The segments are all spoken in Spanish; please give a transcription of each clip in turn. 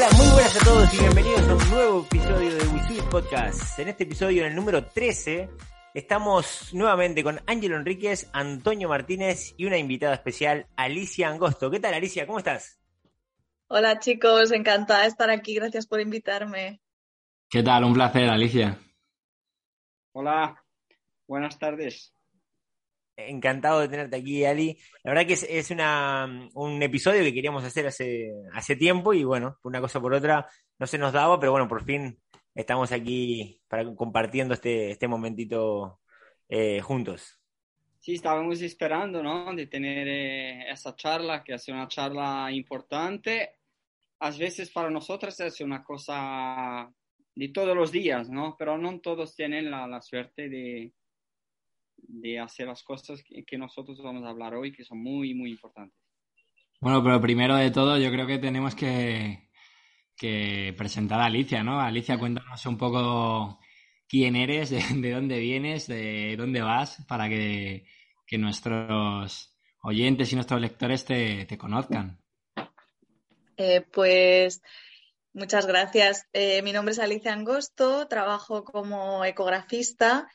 Hola, muy buenas a todos y bienvenidos a un nuevo episodio de Wisui Podcast. En este episodio, en el número 13, estamos nuevamente con Ángelo Enríquez, Antonio Martínez y una invitada especial, Alicia Angosto. ¿Qué tal, Alicia? ¿Cómo estás? Hola, chicos, encantada de estar aquí. Gracias por invitarme. ¿Qué tal? Un placer, Alicia. Hola, buenas tardes. Encantado de tenerte aquí, Ali. La verdad que es, es una, un episodio que queríamos hacer hace, hace tiempo y bueno, una cosa por otra no se nos daba, pero bueno, por fin estamos aquí para, compartiendo este, este momentito eh, juntos. Sí, estábamos esperando, ¿no? De tener eh, esa charla, que hace una charla importante. A veces para nosotros es una cosa de todos los días, ¿no? Pero no todos tienen la, la suerte de, de hacer las cosas que, que, nosotros vamos a hablar hoy, que son muy, muy importantes. Bueno, pero primero de todo, yo creo que tenemos que, que presentar a Alicia, ¿no? Alicia, cuéntanos un poco quién eres, de, de dónde vienes, de dónde vas, para que, que, nuestros oyentes y nuestros lectores te, te conozcan. Eh, pues muchas gracias. Eh, mi nombre es Alicia Angosto, trabajo como ecografista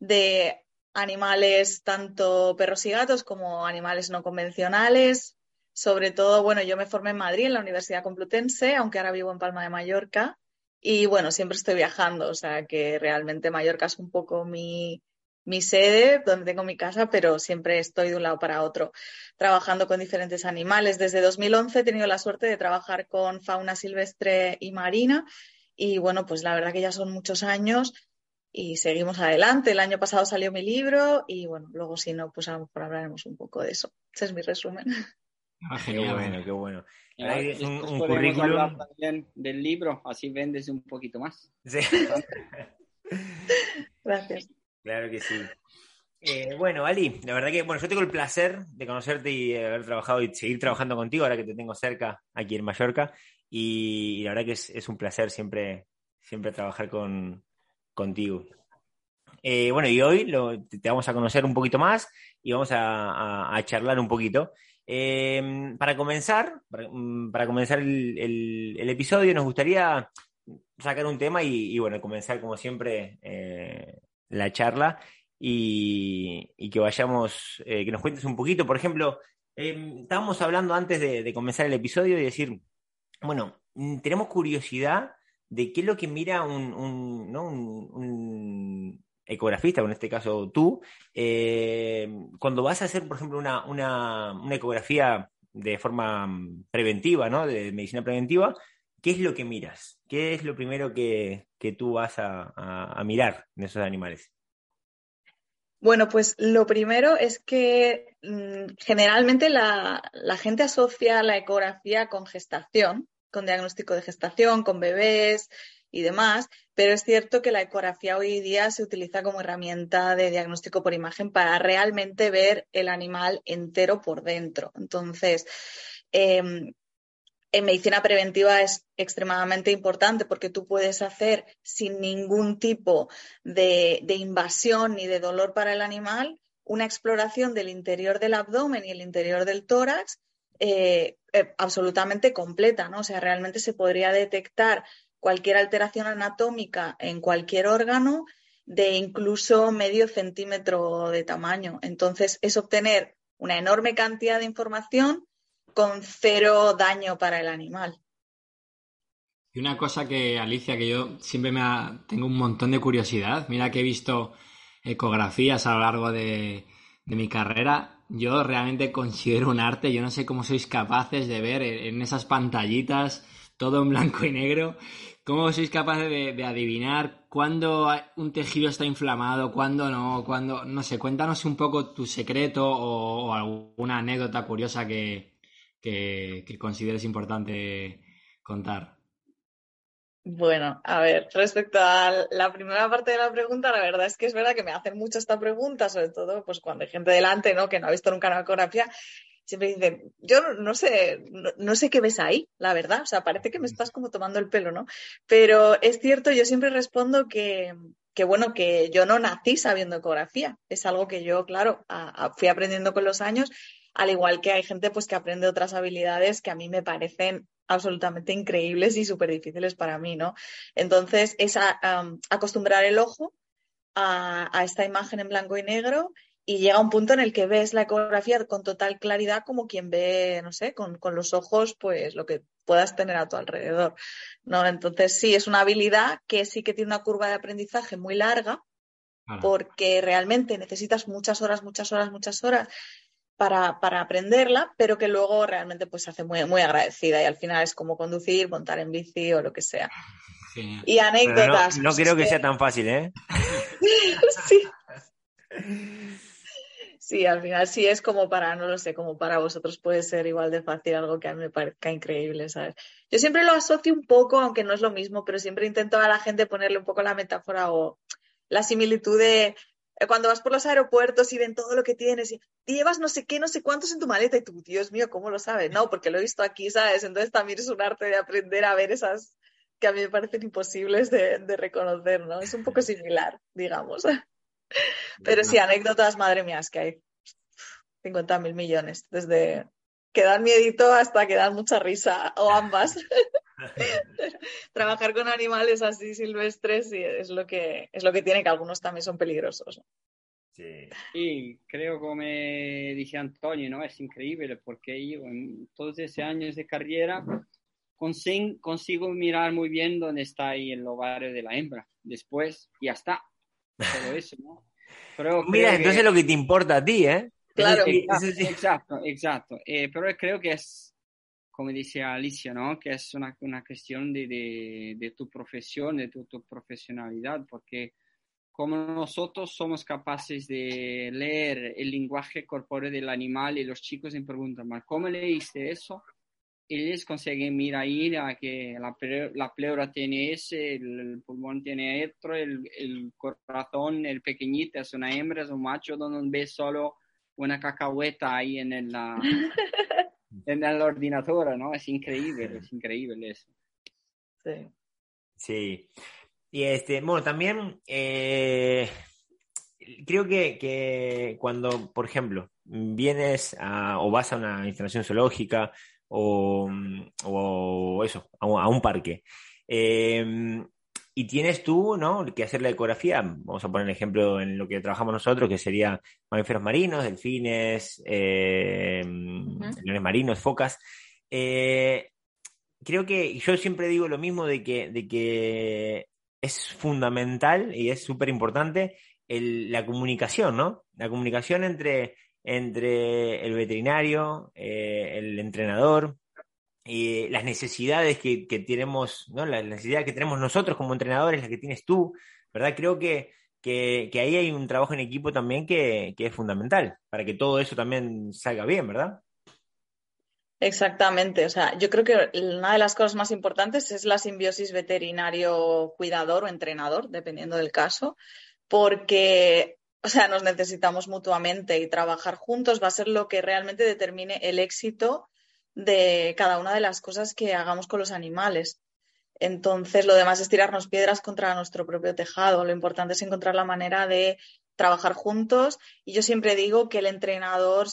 de animales tanto perros y gatos como animales no convencionales. Sobre todo, bueno, yo me formé en Madrid, en la Universidad Complutense, aunque ahora vivo en Palma de Mallorca. Y bueno, siempre estoy viajando, o sea que realmente Mallorca es un poco mi, mi sede, donde tengo mi casa, pero siempre estoy de un lado para otro, trabajando con diferentes animales. Desde 2011 he tenido la suerte de trabajar con fauna silvestre y marina. Y bueno, pues la verdad que ya son muchos años y seguimos adelante. El año pasado salió mi libro y bueno, luego si no, pues a lo mejor hablaremos un poco de eso. Ese es mi resumen. Ah, qué bueno, qué bueno. Claro, es un, un currículum hablar también del libro, así vendes un poquito más. Sí. Gracias. Claro que sí. Eh, bueno, Ali, la verdad que bueno, yo tengo el placer de conocerte y haber trabajado y seguir trabajando contigo ahora que te tengo cerca aquí en Mallorca. Y, y la verdad que es, es, un placer siempre, siempre trabajar con, contigo. Eh, bueno, y hoy lo, te vamos a conocer un poquito más y vamos a, charlar un poquito. Eh, para comenzar, para, para comenzar el, episodio, nos gustaría sacar un tema y, bueno, comenzar como siempre eh, la charla y, que vayamos, eh, que nos cuentes un poquito. Por ejemplo, estábamos hablando antes de, de comenzar el episodio y decir, bueno, tenemos curiosidad de qué es lo que mira un, un, ecografista, en este caso tú, eh, cuando vas a hacer, por ejemplo, una, una, ecografía de forma preventiva, ¿no? de medicina preventiva, ¿qué es lo que miras? ¿Qué es lo primero que, que tú vas a, a, mirar en esos animales? Bueno, pues lo primero es que mmm, generalmente la, la, gente asocia la ecografía con gestación, con diagnóstico de gestación, con bebés y demás, pero es cierto que la ecografía hoy día se utiliza como herramienta de diagnóstico por imagen para realmente ver el animal entero por dentro. Entonces, eh, en medicina preventiva es extremadamente importante porque tú puedes hacer sin ningún tipo de, de, invasión ni de dolor para el animal una exploración del interior del abdomen y el interior del tórax eh, eh, absolutamente completa, ¿no? O sea, realmente se podría detectar cualquier alteración anatómica en cualquier órgano de incluso medio centímetro de tamaño. Entonces, es obtener una enorme cantidad de información con cero daño para el animal. Y una cosa que, Alicia, que yo siempre me ha, tengo un montón de curiosidad, mira que he visto ecografías a lo largo de, de mi carrera, yo realmente considero un arte, yo no sé cómo sois capaces de ver en esas pantallitas todo en blanco y negro, cómo sois capaces de, adivinar cuándo un tejido está inflamado, cuándo no, cuándo, no sé, cuéntanos un poco tu secreto o, o alguna anécdota curiosa que, que, que consideres importante contar. Bueno, a ver, respecto a la primera parte de la pregunta, la verdad es que es verdad que me hacen mucho esta pregunta, sobre todo pues cuando hay gente delante, ¿no? Que no ha visto nunca una ecografía, siempre dicen, yo no sé, no, no, sé qué ves ahí, la verdad, o sea, parece que me estás como tomando el pelo, ¿no? Pero es cierto, yo siempre respondo que, que bueno, que yo no nací sabiendo ecografía, es algo que yo, claro, a, a, fui aprendiendo con los años al igual que hay gente pues que aprende otras habilidades que a mí me parecen absolutamente increíbles y súper difíciles para mí, ¿no? Entonces, es acostumbrar el ojo a, esta imagen en blanco y negro y llega un punto en el que ves la ecografía con total claridad como quien ve, no sé, con, los ojos, pues lo que puedas tener a tu alrededor, ¿no? Entonces, sí, es una habilidad que sí que tiene una curva de aprendizaje muy larga, porque realmente necesitas muchas horas, muchas horas, muchas horas para, para, aprenderla, pero que luego realmente pues se hace muy, muy agradecida y al final es como conducir, montar en bici o lo que sea. Y anécdotas. No, creo que, sea tan fácil, ¿eh? sí. Sí, al final sí es como para, no lo sé, como para vosotros puede ser igual de fácil algo que a mí me parezca increíble, ¿sabes? Yo siempre lo asocio un poco, aunque no es lo mismo, pero siempre intento a la gente ponerle un poco la metáfora o la similitud de cuando vas por los aeropuertos y ven todo lo que tienes y, llevas no sé qué, no sé cuántos en tu maleta y tú, Dios mío, ¿cómo lo sabes? No, porque lo he visto aquí, ¿sabes? Entonces también es un arte de aprender a ver esas que a mí me parecen imposibles de, reconocer, ¿no? Es un poco similar, digamos. Pero sí, anécdotas, madre mía, es que hay 50 mil millones, desde que dan miedito hasta que dan mucha risa, o ambas. Trabajar con animales así silvestres es lo que es lo que tiene que algunos también son peligrosos. Sí. creo como dice Antonio, ¿no? Es increíble porque yo en todos esos años de carrera consigo, consigo mirar muy bien dónde está ahí el ovario de la hembra. Después ya está. Todo eso, ¿no? Mira, entonces lo que te importa a ti, ¿eh? Claro, exacto, exacto. Eh, pero creo que es, como decía Alicia, ¿no? Que es una, una cuestión de, de, de, tu profesión, de tu, tu, profesionalidad, porque como nosotros somos capaces de leer el lenguaje corpóreo del animal y los chicos me preguntan, ¿cómo leíste eso? ellos consiguen mirar ahí que la, la, pleura tiene ese, el, pulmón tiene otro, el, el, corazón, el pequeñito es una hembra, es un macho, donde ves solo una cacahueta ahí en el, en el ordenador, ¿no? Es increíble, es increíble eso. Sí. Sí. Y este, bueno, también eh, creo que, que, cuando, por ejemplo, vienes o vas a una instalación zoológica o, o eso, a un, parque. Eh, y tienes tú, ¿no? Que hacer la ecografía. Vamos a poner el ejemplo en lo que trabajamos nosotros, que sería mamíferos marinos, delfines, eh, leones marinos, focas. Eh, creo que yo siempre digo lo mismo de que, de que es fundamental y es súper importante la comunicación, ¿no? La comunicación entre, entre el veterinario, eh, el entrenador, y las necesidades que, tenemos, ¿no? Las necesidades que tenemos nosotros como entrenadores, las que tienes tú, ¿verdad? Creo que, que, ahí hay un trabajo en equipo también que, es fundamental para que todo eso también salga bien, ¿verdad? Exactamente, o sea, yo creo que una de las cosas más importantes es la simbiosis veterinario-cuidador o entrenador, dependiendo del caso, porque, o sea, nos necesitamos mutuamente y trabajar juntos va a ser lo que realmente determine el éxito de cada una de las cosas que hagamos con los animales. Entonces, lo demás es tirarnos piedras contra nuestro propio tejado. Lo importante es encontrar la manera de trabajar juntos. Y yo siempre digo que el entrenador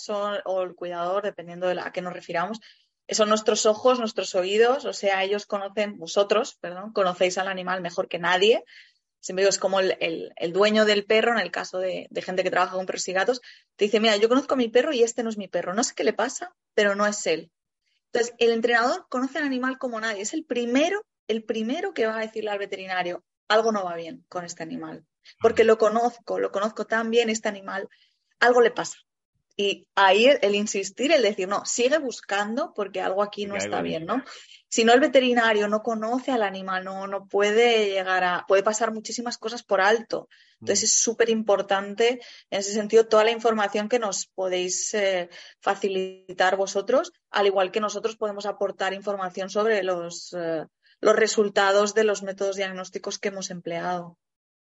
o el cuidador, dependiendo de a qué nos refiramos, son nuestros ojos, nuestros oídos. O sea, ellos conocen, vosotros, perdón, conocéis al animal mejor que nadie. Siempre digo, es como el, dueño del perro, en el caso de, de, gente que trabaja con perros y gatos, te dice, mira, yo conozco a mi perro y este no es mi perro. No sé qué le pasa, pero no es él. Entonces, el entrenador conoce al animal como nadie. Es el primero, el primero que va a decirle al veterinario, algo no va bien con este animal. Porque lo conozco, lo conozco tan bien este animal, algo le pasa. Y ahí el insistir, el decir, no, sigue buscando porque algo aquí no está bien, ¿no? Si no, el veterinario no conoce al animal, no, no puede llegar a, puede pasar muchísimas cosas por alto. Entonces mm. es súper importante en ese sentido toda la información que nos podéis eh, facilitar vosotros, al igual que nosotros podemos aportar información sobre los, eh, los resultados de los métodos diagnósticos que hemos empleado.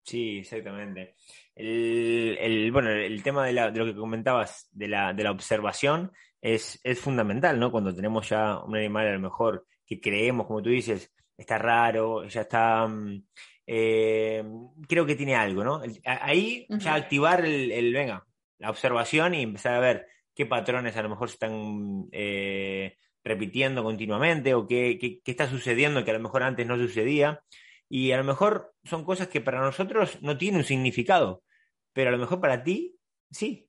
Sí, exactamente. El, bueno, el tema de, lo que comentabas de la, de la observación es, es, fundamental, ¿no? Cuando tenemos ya un animal a lo mejor que creemos, como tú dices, está raro, ya está... Mm, eh, creo que tiene algo, ¿no? Ahí ya activar el, venga, la observación y empezar a ver qué patrones a lo mejor se están eh, repitiendo continuamente o qué, qué, qué, está sucediendo que a lo mejor antes no sucedía. Y a lo mejor son cosas que para nosotros no tienen un significado, pero a lo mejor para ti sí.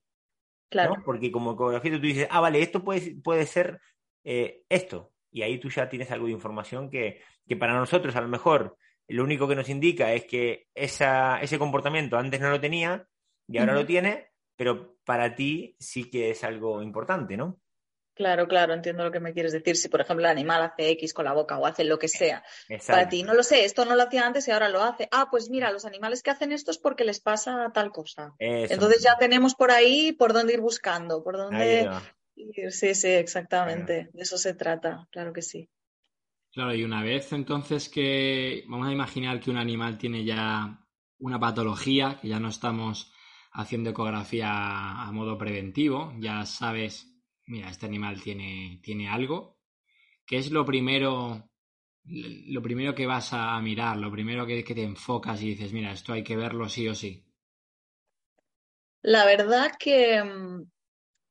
Claro. ¿no? Porque como ecografía tú dices, ah, vale, esto puede, puede ser eh, esto. Y ahí tú ya tienes algo de información que, que para nosotros a lo mejor lo único que nos indica es que esa, ese comportamiento antes no lo tenía y ahora uh -huh. lo tiene, pero para ti sí que es algo importante, ¿no? Claro, claro, entiendo lo que me quieres decir. Si, por ejemplo, el animal hace X con la boca o hace lo que sea, Exacto. para ti no lo sé, esto no lo hacía antes y ahora lo hace. Ah, pues mira, los animales que hacen esto es porque les pasa tal cosa. Eso. Entonces ya tenemos por ahí por dónde ir buscando, por dónde ir. Sí, sí, exactamente. Claro. De eso se trata, claro que sí. Claro, y una vez entonces que vamos a imaginar que un animal tiene ya una patología, que ya no estamos haciendo ecografía a modo preventivo, ya sabes mira, este animal tiene, tiene algo. ¿Qué es lo primero, lo primero que vas a mirar, lo primero que, te enfocas y dices, mira, esto hay que verlo sí o sí? La verdad que mm,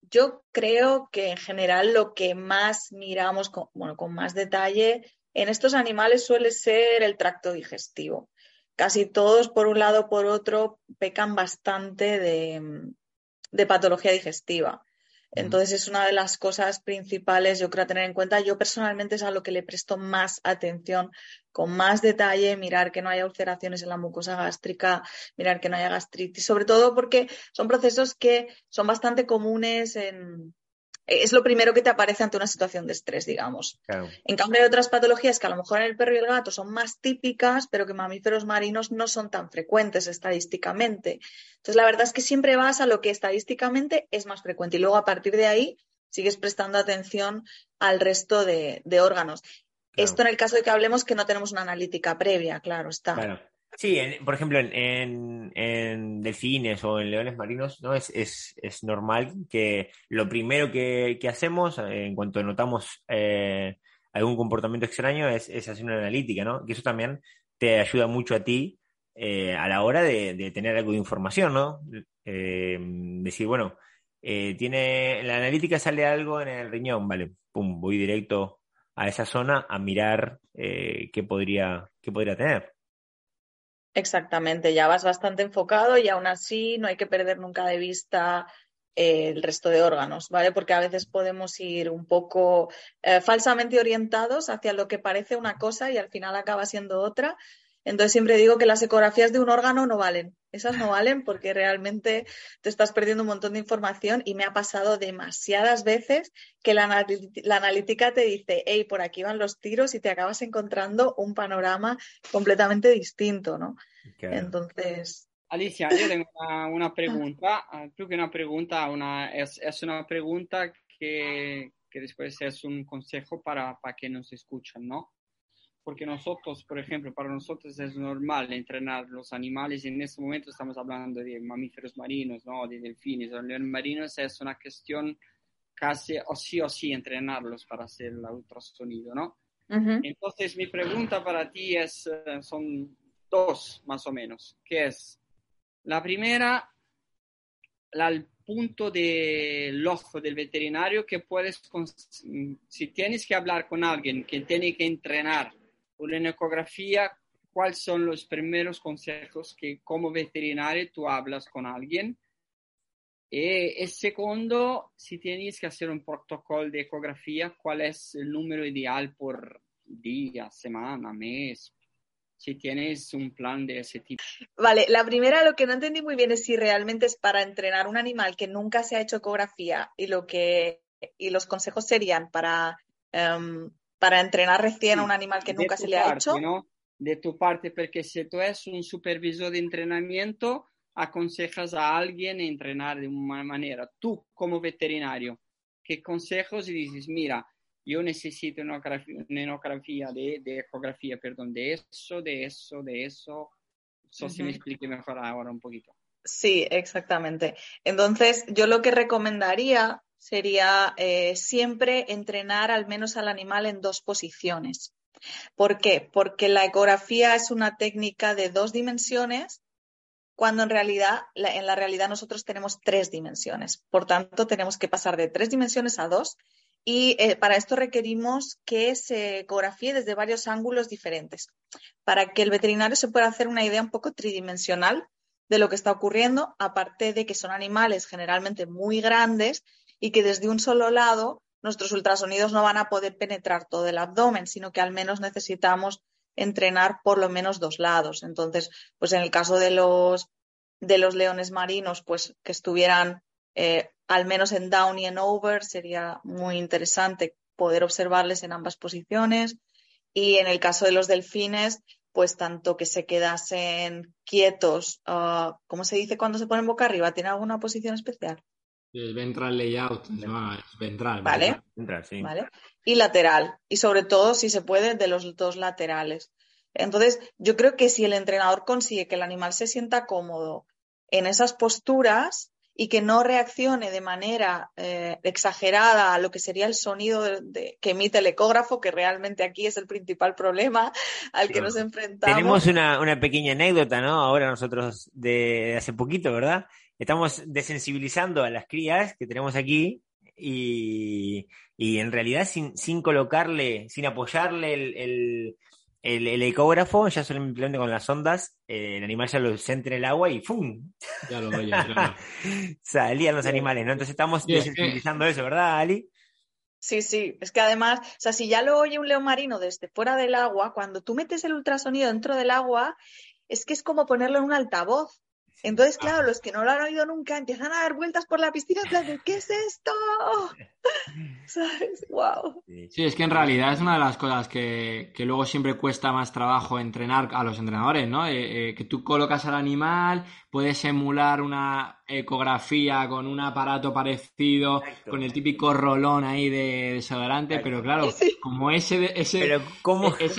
yo creo que en general lo que más miramos, con, bueno, con más detalle en estos animales suele ser el tracto digestivo. Casi todos, por un lado o por otro, pecan bastante de, mm, de patología digestiva. Entonces es una de las cosas principales, yo creo, a tener en cuenta. Yo personalmente es a lo que le presto más atención, con más detalle, mirar que no haya ulceraciones en la mucosa gástrica, mirar que no haya gastritis, sobre todo porque son procesos que son bastante comunes en, es lo primero que te aparece ante una situación de estrés, digamos. Claro. En cambio, hay otras patologías que a lo mejor en el perro y el gato son más típicas, pero que en mamíferos marinos no son tan frecuentes estadísticamente. Entonces, la verdad es que siempre vas a lo que estadísticamente es más frecuente y luego a partir de ahí sigues prestando atención al resto de, de órganos. Claro. Esto en el caso de que hablemos que no tenemos una analítica previa, claro, está. Sí, en, por ejemplo, en, en, delfines o en leones marinos, ¿no? Es, es, es normal que lo primero que, que, hacemos, eh, en cuanto notamos eh, algún comportamiento extraño, es, es, hacer una analítica, ¿no? Que eso también te ayuda mucho a ti eh, a la hora de, tener algo de información, ¿no? Eh, decir, bueno, eh, tiene, en la analítica sale algo en el riñón, vale, pum, voy directo a esa zona a mirar qué podría, qué podría tener. Exactamente, ya vas bastante enfocado y aún así no hay que perder nunca de vista eh, el resto de órganos, ¿vale? Porque a veces podemos ir un poco eh, falsamente orientados hacia lo que parece una cosa y al final acaba siendo otra. Entonces siempre digo que las ecografías de un órgano no valen. Esas no valen porque realmente te estás perdiendo un montón de información y me ha pasado demasiadas veces que la, la analítica te dice, hey, por aquí van los tiros y te acabas encontrando un panorama completamente distinto, ¿no? Claro. Entonces... Alicia, yo tengo una, una pregunta, più que una pregunta, una, es, es una pregunta que, que después es un consejo para, para que nos escuchan, ¿no? Porque nosotros, por ejemplo, para nosotros es normal entrenar los animales y en este momento estamos hablando de mamíferos marinos, ¿no? de delfines o leones marinos, es una cuestión casi o sí o sí entrenarlos para hacer el ultrasonido, ¿no? Uh -huh. Entonces mi pregunta para ti es, uh, son dos más o menos, que es, la primera, la, el punto del ojo del veterinario que puedes, si tienes que hablar con alguien que tiene que entrenar una ecografía, cuáles son los primeros consejos que como veterinario tú hablas con alguien. Y el segundo, si tienes que hacer un protocolo de ecografía, cuál es el número ideal por día, semana, mes, si tienes un plan de ese tipo. Vale, la primera lo que no entendí muy bien es si realmente es para entrenar un animal que nunca se ha hecho ecografía y lo que y los consejos serían para um, para entrenar recién a un animal que nunca se le parte, ha hecho. ¿no? De tu parte, porque si tú eres un supervisor de entrenamiento, aconsejas a alguien entrenar de una manera. Tú, como veterinario, ¿qué consejos dices? Mira, yo necesito una ecografía de, de, ecografía, perdón, de eso, de eso, de eso. Eso uh -huh. si me explique mejor ahora un poquito. Sí, exactamente. Entonces, yo lo que recomendaría sería eh, siempre entrenar al menos al animal en dos posiciones. ¿Por qué? Porque la ecografía es una técnica de dos dimensiones cuando en realidad, en la realidad nosotros tenemos tres dimensiones. Por tanto, tenemos que pasar de tres dimensiones a dos y eh, para esto requerimos que se ecografíe desde varios ángulos diferentes, para que el veterinario se pueda hacer una idea un poco tridimensional de lo que está ocurriendo, aparte de que son animales generalmente muy grandes y que desde un solo lado nuestros ultrasonidos no van a poder penetrar todo el abdomen, sino que al menos necesitamos entrenar por lo menos dos lados. Entonces, pues en el caso de los, de los leones marinos, pues que estuvieran eh, al menos en down y en over, sería muy interesante poder observarles en ambas posiciones. Y en el caso de los delfines, pues tanto que se quedasen quietos, uh, ¿cómo se dice cuando se ponen boca arriba? ¿Tiene alguna posición especial? El ventral layout, no, es ventral. Vale. vale. Y lateral. Y sobre todo, si se puede, de los dos laterales. Entonces, yo creo que si el entrenador consigue que el animal se sienta cómodo en esas posturas y que no reaccione de manera eh, exagerada a lo que sería el sonido que emite el ecógrafo, que realmente aquí es el principal problema al que nos enfrentamos. Tenemos una, una, pequeña anécdota, ¿no? Ahora nosotros de hace poquito, ¿verdad? Estamos desensibilizando a las crías que tenemos aquí y, en realidad sin, sin, colocarle, sin apoyarle el, el, ecógrafo, ya simplemente con las ondas, eh, el animal ya lo centra en el agua y ¡fum! Ya lo Salían los animales, ¿no? Entonces estamos desensibilizando eso, ¿verdad, Ali? Sí, sí, es que además, o sea, si ya lo oye un león marino desde fuera del agua, cuando tú metes el ultrasonido dentro del agua, es que es como ponerlo en un altavoz. Entonces, claro, los que no lo han oído nunca empiezan a dar vueltas por la piscina en plan de ¿qué es esto? ¿Sabes? Wow. Sí, es que en realidad es una de las cosas que, que luego siempre cuesta más trabajo entrenar a los entrenadores, ¿no? Eh, eh, que tú colocas al animal, puedes emular una ecografía con un aparato parecido, con el típico rolón ahí de desodorante, pero claro, como ese, ese pero ¿cómo? E,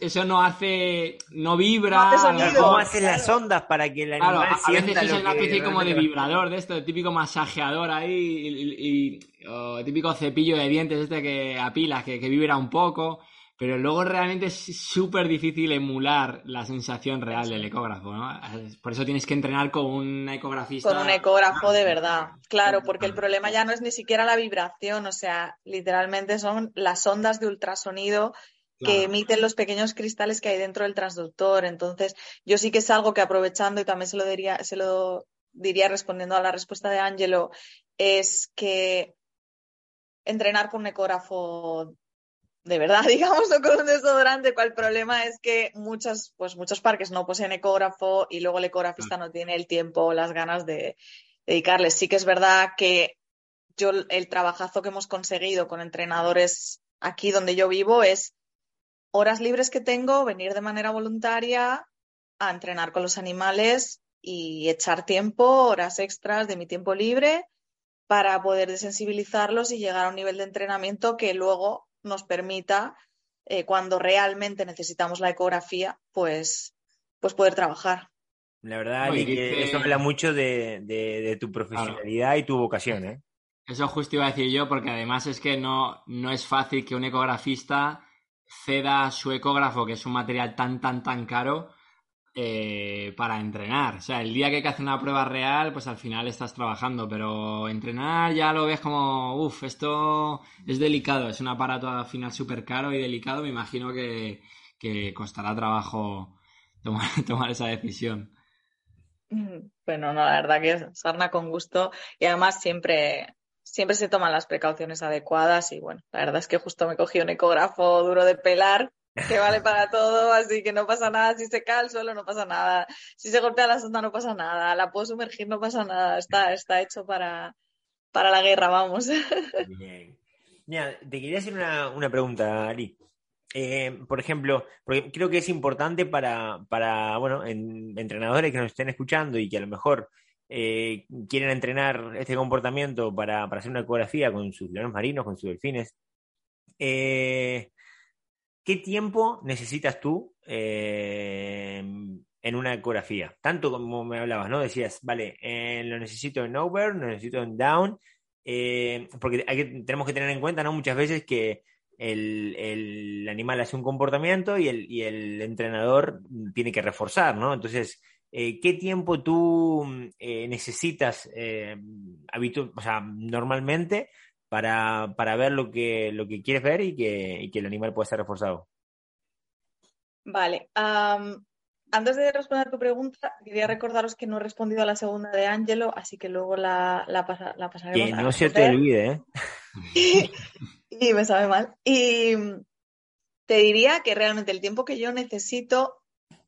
eso no hace, no vibra. ¿Cómo hacen las ondas para que el animal claro, a, veces es una especie como de vibrador de esto, de típico masajeador ahí y, y típico cepillo de dientes este que apilas, que, que vibra un poco pero luego realmente es súper difícil emular la sensación real del ecógrafo, ¿no? Por eso tienes que entrenar con un ecografista. Con un ecógrafo de verdad, claro, porque el problema ya no es ni siquiera la vibración, o sea, literalmente son las ondas de ultrasonido que emiten los pequeños cristales que hay dentro del transductor. Entonces, yo sí que es algo que aprovechando, y también se lo diría, se lo diría respondiendo a la respuesta de Angelo, es que entrenar con un ecógrafo de verdad, digamos, o con un desodorante, cual problema es que muchos, pues muchos parques no poseen ecógrafo y luego el ecografista no tiene el tiempo o las ganas de, dedicarles. Sí que es verdad que yo el trabajazo que hemos conseguido con entrenadores aquí donde yo vivo es horas libres que tengo, venir de manera voluntaria a entrenar con los animales y echar tiempo, horas extras de mi tiempo libre para poder desensibilizarlos y llegar a un nivel de entrenamiento que luego nos permita, eh, cuando realmente necesitamos la ecografía, pues, pues poder trabajar. La verdad, que eso habla mucho de, tu profesionalidad y tu vocación, ¿eh? Eso justo iba a decir yo, porque además es que no, no es fácil que un ecografista ceda su ecógrafo, que es un material tan, tan, tan caro, eh, para entrenar. O sea, el día que hay que hacer una prueba real, pues al final estás trabajando, pero entrenar ya lo ves como, uff, esto es delicado, es un aparato al final súper caro y delicado, me imagino que, costará trabajo tomar, esa decisión. Bueno, no, la verdad que sarna con gusto y además siempre, siempre se toman las precauciones adecuadas y bueno, la verdad es que justo me cogí un ecógrafo duro de pelar que vale para todo, así que no pasa nada. Si se cae al suelo, no pasa nada. Si se golpea la sonda, no pasa nada. La puedo sumergir, no pasa nada. Está, está hecho para, para la guerra, vamos. Bien. Mira, te quería hacer una, pregunta, Ali. Eh, por ejemplo, porque creo que es importante para, para bueno, entrenadores que nos estén escuchando y que a lo mejor eh, quieren entrenar este comportamiento para, para, hacer una ecografía con sus leones marinos, con sus delfines. Eh, ¿qué tiempo necesitas tú eh, en una ecografía? Tanto como me hablabas, ¿no? Decías, vale, eh, lo necesito en over, lo necesito en down, eh, porque tenemos que tener en cuenta, ¿no? Muchas veces que el, animal hace un comportamiento y el, entrenador tiene que reforzar, ¿no? Entonces, ¿qué tiempo tú necesitas o sea, normalmente para, para, ver lo que, lo que quieres ver y que, y que el animal pueda ser reforzado? Vale. antes de responder a tu pregunta, quería recordaros que no he respondido a la segunda de Angelo, así que luego la, la, pasaremos. Que no se te olvide, ¿eh? y me sabe mal. Y te diría que realmente el tiempo que yo necesito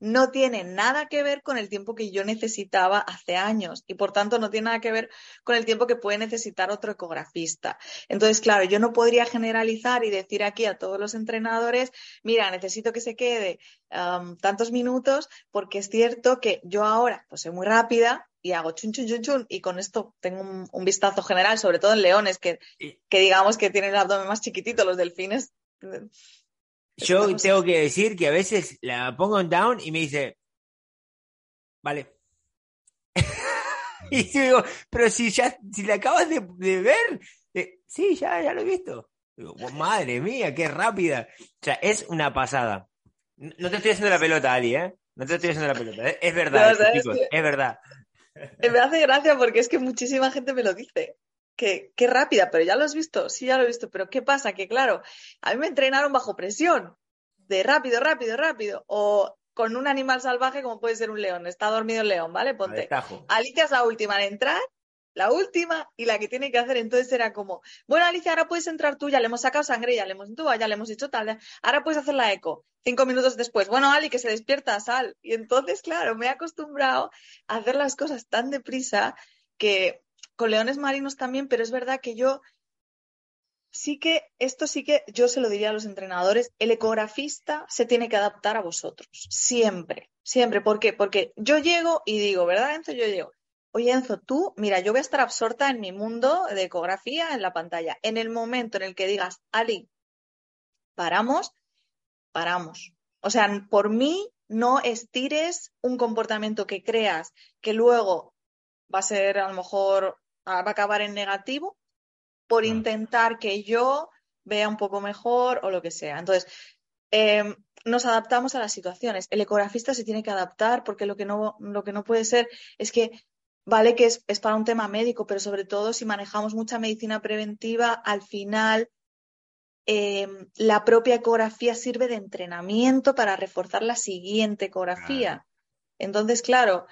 no tiene nada que ver con el tiempo que yo necesitaba hace años y por tanto no tiene nada que ver con el tiempo que puede necesitar otro ecografista. Entonces, claro, yo no podría generalizar y decir aquí a todos los entrenadores, mira, necesito que se quede tantos minutos porque es cierto que yo ahora pues soy muy rápida y hago chun chun chun chun y con esto tengo un, vistazo general, sobre todo en leones que, que digamos que tienen el abdomen más chiquitito, los delfines yo tengo que decir que a veces la pongo en down y me dice, vale. y yo digo, pero si ya, si la acabas de, ver, eh, sí, ya, ya lo he visto. Digo, madre mía, qué rápida. O sea, es una pasada. No te estoy haciendo la pelota, Ali, ¿eh? No te estoy haciendo la pelota. ¿eh? Es, verdad, chicos, es verdad. Me hace gracia porque es que muchísima gente me lo dice que qué rápida, pero ya lo has visto, sí, ya lo he visto, pero ¿qué pasa? Que claro, a mí me entrenaron bajo presión, de rápido, rápido, rápido, o con un animal salvaje como puede ser un león, está dormido el león, ¿vale? Ponte, Alicia es la última en entrar, la última y la que tiene que hacer, entonces era como, bueno, Alicia, ahora puedes entrar tú, ya le hemos sacado sangre, ya le hemos entubado, ya le hemos hecho tal, ahora puedes hacer la eco. Cinco minutos después, bueno, Ali, que se despierta, sal. Y entonces, claro, me he acostumbrado a hacer las cosas tan deprisa que con leones marinos también, pero es verdad que yo sí que, esto sí que yo se lo diría a los entrenadores, el ecografista se tiene que adaptar a vosotros, siempre, siempre. ¿Por qué? Porque yo llego y digo, ¿verdad, Enzo? Yo llego, oye, Enzo, tú, mira, yo voy a estar absorta en mi mundo de ecografía en la pantalla. En el momento en el que digas, Ali, paramos, paramos. O sea, por mí no estires un comportamiento que creas que luego va a ser a lo mejor va a acabar en negativo por intentar que yo vea un poco mejor o lo que sea. Entonces, em, nos adaptamos a las situaciones. El ecografista se tiene que adaptar porque lo que no, lo que no puede ser es que, vale que es, para un tema médico, pero sobre todo si manejamos mucha medicina preventiva, al final em, la propia ecografía sirve de entrenamiento para reforzar la siguiente ecografía. Entonces, claro,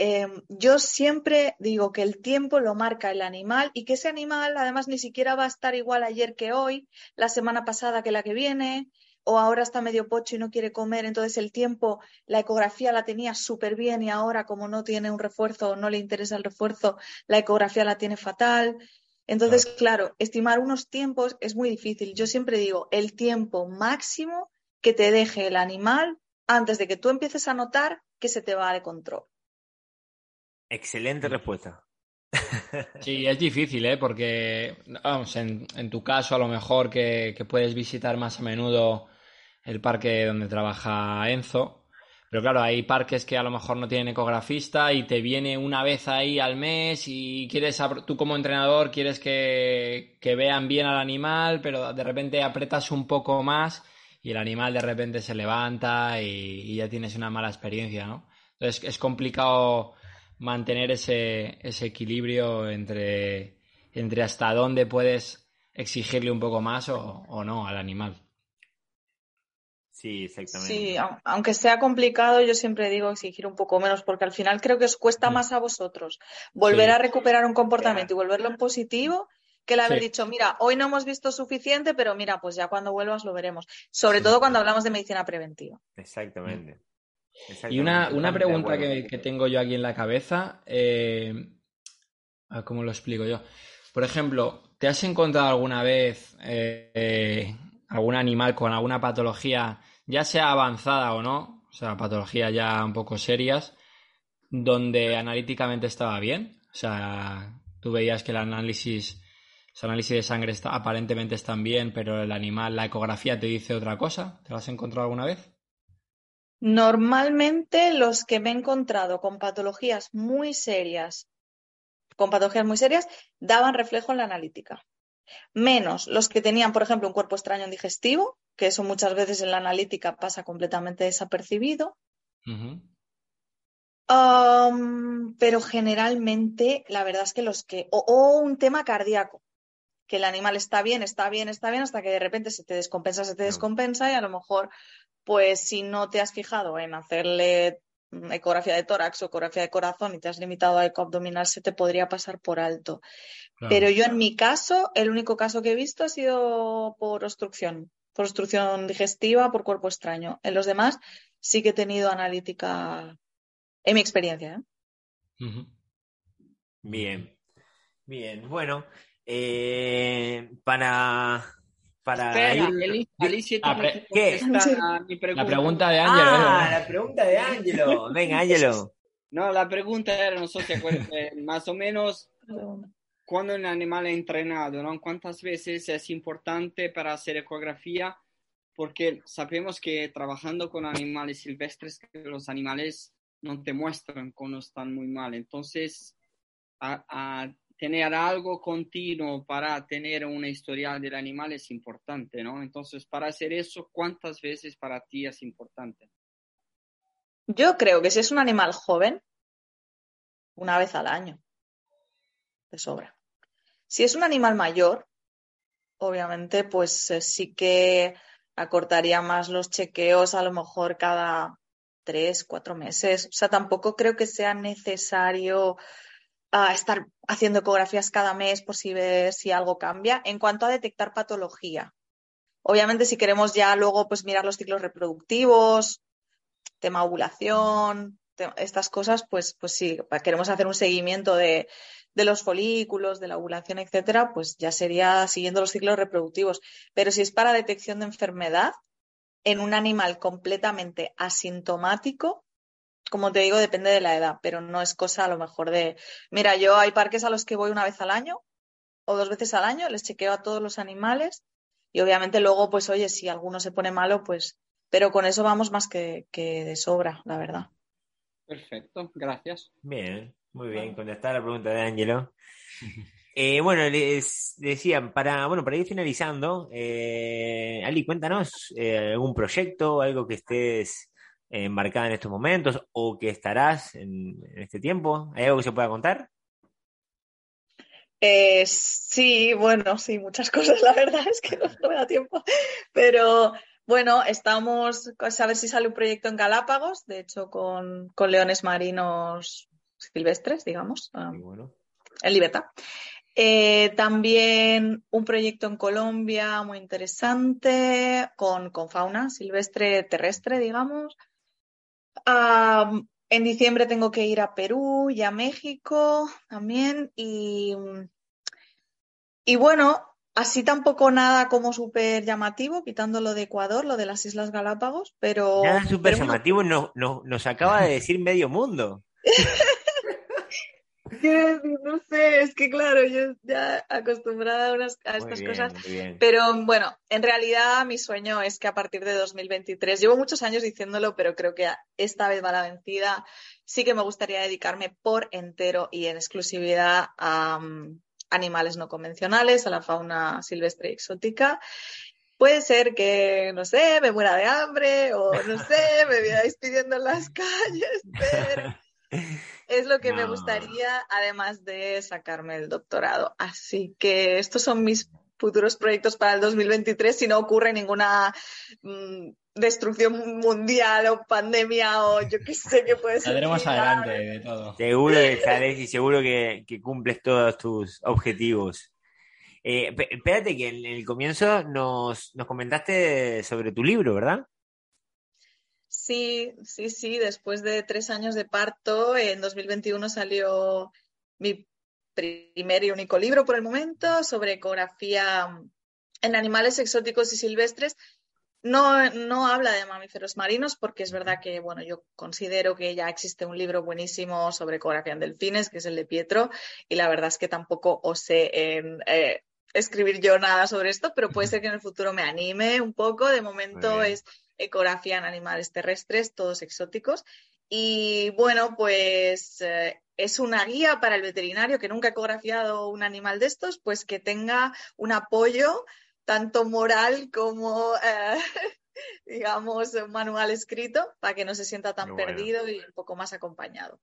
Em, yo siempre digo que el tiempo lo marca el animal y que ese animal además ni siquiera va a estar igual ayer que hoy, la semana pasada que la que viene, o ahora está medio pocho y no quiere comer, entonces el tiempo, la ecografía la tenía súper bien y ahora como no tiene un refuerzo o no le interesa el refuerzo, la ecografía la tiene fatal. Entonces, claro, estimar unos tiempos es muy difícil. Yo siempre digo, el tiempo máximo que te deje el animal antes de que tú empieces a notar que se te va de control. Excelente respuesta. Sí, es difícil, ¿eh? Porque, vamos, en, tu caso, a lo mejor que, puedes visitar más a menudo el parque donde trabaja Enzo. Pero claro, hay parques que a lo mejor no tienen ecografista y te viene una vez ahí al mes y quieres, tú como entrenador quieres que, vean bien al animal, pero de repente apretas un poco más y el animal de repente se levanta y, y ya tienes una mala experiencia, ¿no? Entonces es complicado mantener ese, ese equilibrio entre, entre hasta dónde puedes exigirle un poco más o, no al animal. Sí, exactamente. Sí, aunque sea complicado, yo siempre digo exigir un poco menos, porque al final creo que os cuesta mm. más a vosotros volver a recuperar un comportamiento y volverlo en positivo que el haber dicho, mira, hoy no hemos visto suficiente, pero mira, pues ya cuando vuelvas lo veremos. Sobre todo cuando hablamos de medicina preventiva. Exactamente. Y una, pregunta que, tengo yo aquí en la cabeza, eh, ¿cómo lo explico yo? Por ejemplo, ¿te has encontrado alguna vez eh, algún animal con alguna patología, ya sea avanzada o no, o sea, patologías ya un poco serias, donde analíticamente estaba bien? O sea, tú veías que el análisis, análisis de sangre está, aparentemente están bien, pero el animal, la ecografía te dice otra cosa. ¿Te lo has encontrado alguna vez? Normalmente los que me he encontrado con patologías muy serias, con patologías muy serias, daban reflejo en la analítica. Menos los que tenían, por ejemplo, un cuerpo extraño en digestivo, que eso muchas veces en la analítica pasa completamente desapercibido. Um, pero generalmente, la verdad es que los que. O, o un tema cardíaco, que el animal está bien, está bien, está bien, hasta que de repente se te descompensa, se te descompensa, y a lo mejor, pues si no te has fijado en hacerle ecografía de tórax o ecografía de corazón y te has limitado a eco abdominal, se te podría pasar por alto. Claro. Pero yo en mi caso, el único caso que he visto ha sido por obstrucción, por obstrucción digestiva, por cuerpo extraño. En los demás sí que he tenido analítica, en mi experiencia. ¿eh? Bien, bien. Bueno, eh, para, para Espera, ir- Alicia, Alicia Ah, tiene pe- que ¿qué? contestar a mi La pregunta. pregunta de Ángelo. Ah, la pregunta de Ángelo. Venga, Ángelo. No, la pregunta era, no sé si acuerdas, más o menos cuando un animal es entrenado, ¿no? ¿Cuántas veces es importante para hacer ecografía? Porque sabemos que trabajando con animales silvestres, los animales no te muestran cuando están muy mal. Entonces, a, a tener algo continuo para tener una historial del animal es importante, ¿no? Entonces, para hacer eso, ¿cuántas veces para ti es importante? Yo creo que si es un animal joven, una vez al año, de sobra. Si es un animal mayor, obviamente, pues eh, sí que acortaría más los chequeos, a lo mejor cada tres, cuatro meses. O sea, tampoco creo que sea necesario ah, estar haciendo ecografías cada mes por si ver si algo cambia. En cuanto a detectar patología, obviamente si queremos ya luego pues mirar los ciclos reproductivos, tema ovulación, estas cosas, pues, pues sí, queremos hacer un seguimiento de, de los folículos, de la ovulación, etcétera, pues ya sería siguiendo los ciclos reproductivos. Pero si es para detección de enfermedad en un animal completamente asintomático, como te digo, depende de la edad, pero no es cosa a lo mejor de, mira, yo hay parques a los que voy una vez al año o dos veces al año, les chequeo a todos los animales y obviamente luego, pues oye, si alguno se pone malo, pues, pero con eso vamos más que, que de sobra, la verdad. Perfecto, gracias. Bien, muy bien, contestar la pregunta de Ángelo. Eh, bueno, les decían, para, bueno, para ir finalizando, eh, Ali, cuéntanos eh, algún proyecto, algo que estés embarcada en estos momentos o que estarás en, en este tiempo. ¿Hay algo que se pueda contar? Eh, sí, bueno, sí, muchas cosas, la verdad es que no, me da tiempo. Pero bueno, estamos a ver si sale un proyecto en Galápagos, de hecho con, con leones marinos silvestres, digamos, bueno, en libertad. Eh, también un proyecto en Colombia muy interesante con, con fauna silvestre terrestre, digamos. En diciembre tengo que ir a Perú y a México también. Y, y bueno, así tampoco nada como súper llamativo, quitando lo de Ecuador, lo de las Islas Galápagos, pero... nada súper llamativo no- no- nos acaba de decir medio mundo. decir, no sé, es que claro, yo ya acostumbrada a, unas- a Muy estas bien, cosas. Pero bueno, en realidad mi sueño es que a partir de 2023, llevo muchos años diciéndolo, pero creo que esta vez va la vencida. Sí que me gustaría dedicarme por entero y en exclusividad a mm, animales no convencionales, a la fauna silvestre y exótica. Puede ser que, no sé, me muera de hambre o no sé, me veáis pidiendo en las calles, pero es lo que me gustaría, además de sacarme el doctorado. Así que estos son mis futuros proyectos para el 2023 si no ocurre ninguna mm, destrucción mundial o pandemia o yo qué sé qué puede ser. Saldremos adelante de todo. Seguro que sales y seguro que, que cumples todos tus objetivos. Eh, espérate que en el comienzo nos, nos comentaste sobre tu libro, ¿verdad? Sí, sí, sí. Después de tres años de parto, en 2021 salió mi primer y único libro por el momento sobre ecografía en animales exóticos y silvestres. No, no habla de mamíferos marinos porque es verdad que, bueno, yo considero que ya existe un libro buenísimo sobre ecografía en delfines, que es el de Pietro, y la verdad es que tampoco osé en, eh, escribir yo nada sobre esto, pero puede ser que en el futuro me anime un poco. De momento es ecografía en animales terrestres, todos exóticos. Y bueno, pues eh, es una guía para el veterinario que nunca ha ecografiado un animal de estos, pues que tenga un apoyo tanto moral como eh, digamos, un manual escrito para que no se sienta tan bueno. perdido y un poco más acompañado.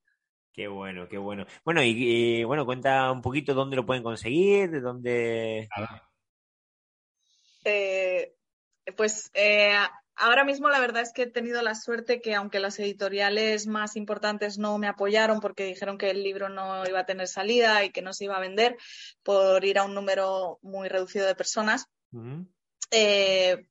Qué bueno, qué bueno. Bueno, y, y, bueno, cuenta un poquito dónde lo pueden conseguir, de dónde. Eh, pues eh, ahora mismo la verdad es que he tenido la suerte que aunque las editoriales más importantes no me apoyaron porque dijeron que el libro no iba a tener salida y que no se iba a vender por ir a un número muy reducido de personas, Ujú. eh,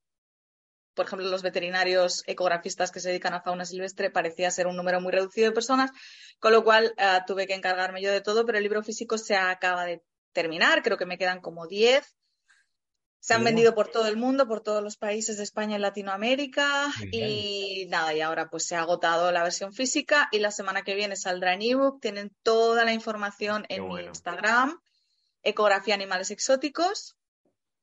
por ejemplo, los veterinarios ecografistas que se dedican a fauna silvestre parecía ser un número muy reducido de personas, con lo cual eh, tuve que encargarme yo de todo, pero el libro físico se acaba de terminar, creo que me quedan como 10. Se han vendido por todo el mundo, por todos los países de España y Latinoamérica y nada, y ahora pues se ha agotado la versión física y la semana que viene saldrá en ebook. Tienen toda la información en mi. Instagram, Ecografía Animales Exóticos.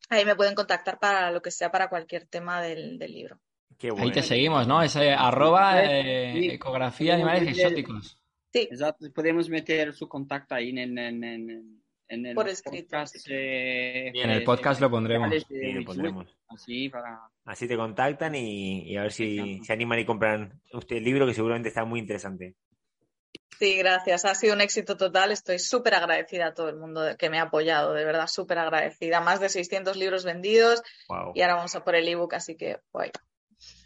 Ahí me pueden contactar para lo que sea, para cualquier tema del, del libro. Qué Ahí bueno. te seguimos, ¿no? Ese arroba eh, Sí. ecografía animales exóticos. Sí, podemos meter su contacto ahí en, en, en, en el Por escrito, podcast. sí. eh, Y en el de- podcast lo pondremos. de- Sí, lo pondremos. Así para. Así te contactan y, y a ver si se animan y compran usted el libro que seguramente está muy interesante. sí, gracias. Ha sido un éxito total. Estoy súper agradecida a todo el mundo que me ha apoyado, de verdad, súper agradecida. Más de 600 libros vendidos Wow. y ahora vamos a por el ebook, así que guay.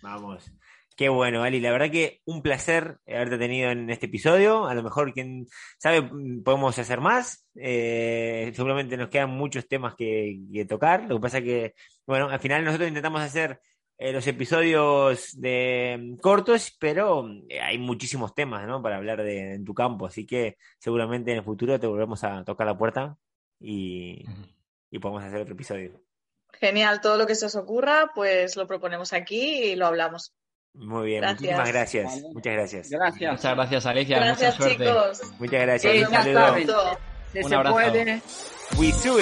Vamos. Qué bueno, Ali. La verdad que un placer haberte tenido en este episodio. A lo mejor, quién sabe, podemos hacer más. Eh, seguramente nos quedan muchos temas que, que tocar. Lo que pasa que, bueno, al final nosotros intentamos hacer eh, los episodios de mm, cortos, pero eh, hay muchísimos temas, ¿no? Para hablar de en tu campo. Así que seguramente en el futuro te volvemos a tocar la puerta y, y podemos hacer otro episodio. Genial, todo lo que se os ocurra, pues lo proponemos aquí y lo hablamos. Muy bien, gracias. muchísimas gracias. Muchas gracias. Gracias. Muchas gracias, Alicia. Gracias, Mucha chicos. Muchas gracias. Eh, un saludo. Abrazo. Puede. We do